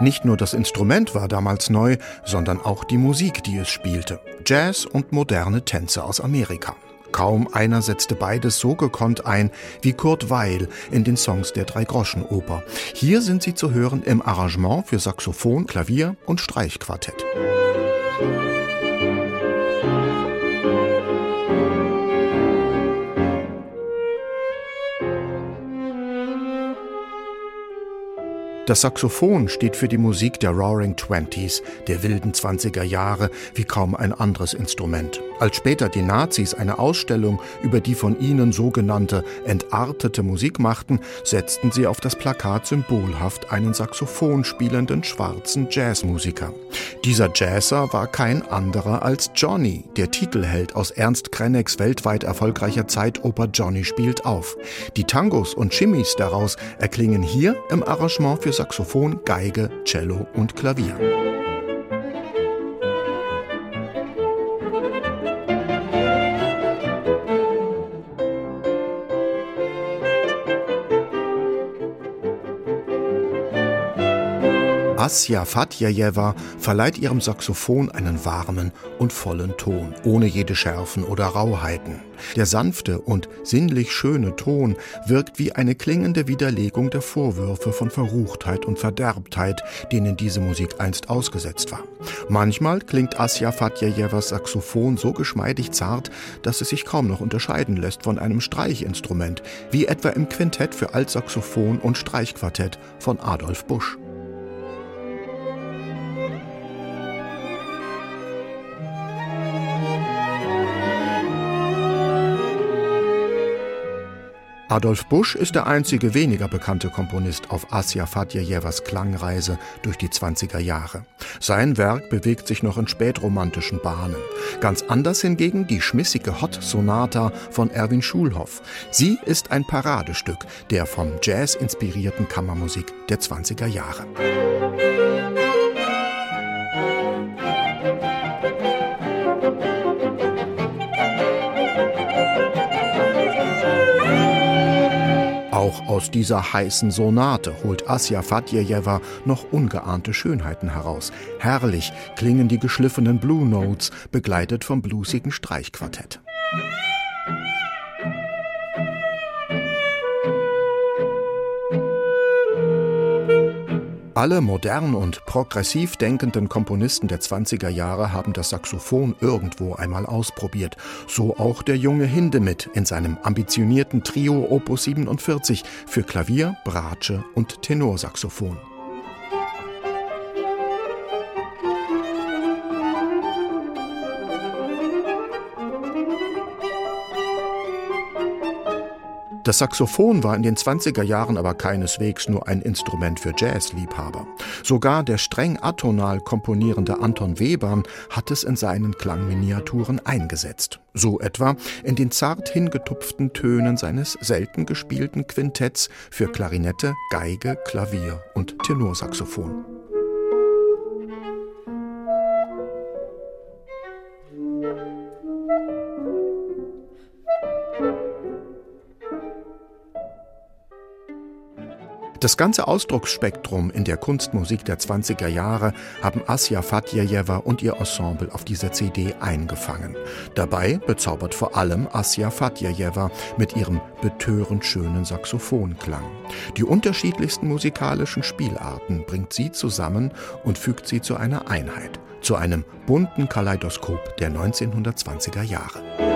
Nicht nur das Instrument war damals neu, sondern auch die Musik, die es spielte. Jazz und moderne Tänze aus Amerika. Kaum einer setzte beides so gekonnt ein wie Kurt Weil in den Songs der Dreigroschenoper. Hier sind sie zu hören im Arrangement für Saxophon, Klavier und Streichquartett. Das Saxophon steht für die Musik der Roaring Twenties, der wilden 20er Jahre, wie kaum ein anderes Instrument. Als später die Nazis eine Ausstellung über die von ihnen sogenannte entartete Musik machten, setzten sie auf das Plakat symbolhaft einen Saxophon spielenden schwarzen Jazzmusiker. Dieser Jazzer war kein anderer als Johnny, der Titelheld aus Ernst Krenecks weltweit erfolgreicher Zeitoper Johnny spielt auf. Die Tangos und Chimis daraus erklingen hier im Arrangement für Saxophon, Geige, Cello und Klavier. Asja Fatjajewa verleiht ihrem Saxophon einen warmen und vollen Ton, ohne jede Schärfen oder Rauheiten. Der sanfte und sinnlich schöne Ton wirkt wie eine klingende Widerlegung der Vorwürfe von Verruchtheit und Verderbtheit, denen diese Musik einst ausgesetzt war. Manchmal klingt Asja Fatjajewas Saxophon so geschmeidig zart, dass es sich kaum noch unterscheiden lässt von einem Streichinstrument, wie etwa im Quintett für Altsaxophon und Streichquartett von Adolf Busch. Adolf Busch ist der einzige weniger bekannte Komponist auf Asja Fatjajewas Klangreise durch die 20er Jahre. Sein Werk bewegt sich noch in spätromantischen Bahnen. Ganz anders hingegen die schmissige Hot Sonata von Erwin Schulhoff. Sie ist ein Paradestück der vom Jazz inspirierten Kammermusik der 20er Jahre. Auch aus dieser heißen Sonate holt Asja Fatjejewa noch ungeahnte Schönheiten heraus. Herrlich klingen die geschliffenen Blue Notes, begleitet vom bluesigen Streichquartett. Alle modern und progressiv denkenden Komponisten der 20er Jahre haben das Saxophon irgendwo einmal ausprobiert. So auch der junge Hindemith in seinem ambitionierten Trio Opus 47 für Klavier, Bratsche und Tenorsaxophon. Das Saxophon war in den 20er Jahren aber keineswegs nur ein Instrument für Jazzliebhaber. Sogar der streng atonal komponierende Anton Webern hat es in seinen Klangminiaturen eingesetzt. So etwa in den zart hingetupften Tönen seines selten gespielten Quintetts für Klarinette, Geige, Klavier und Tenorsaxophon. Das ganze Ausdrucksspektrum in der Kunstmusik der 20er Jahre haben Asja Fatjejewa und ihr Ensemble auf dieser CD eingefangen. Dabei bezaubert vor allem Asja Fatjejewa mit ihrem betörend schönen Saxophonklang. Die unterschiedlichsten musikalischen Spielarten bringt sie zusammen und fügt sie zu einer Einheit, zu einem bunten Kaleidoskop der 1920er Jahre.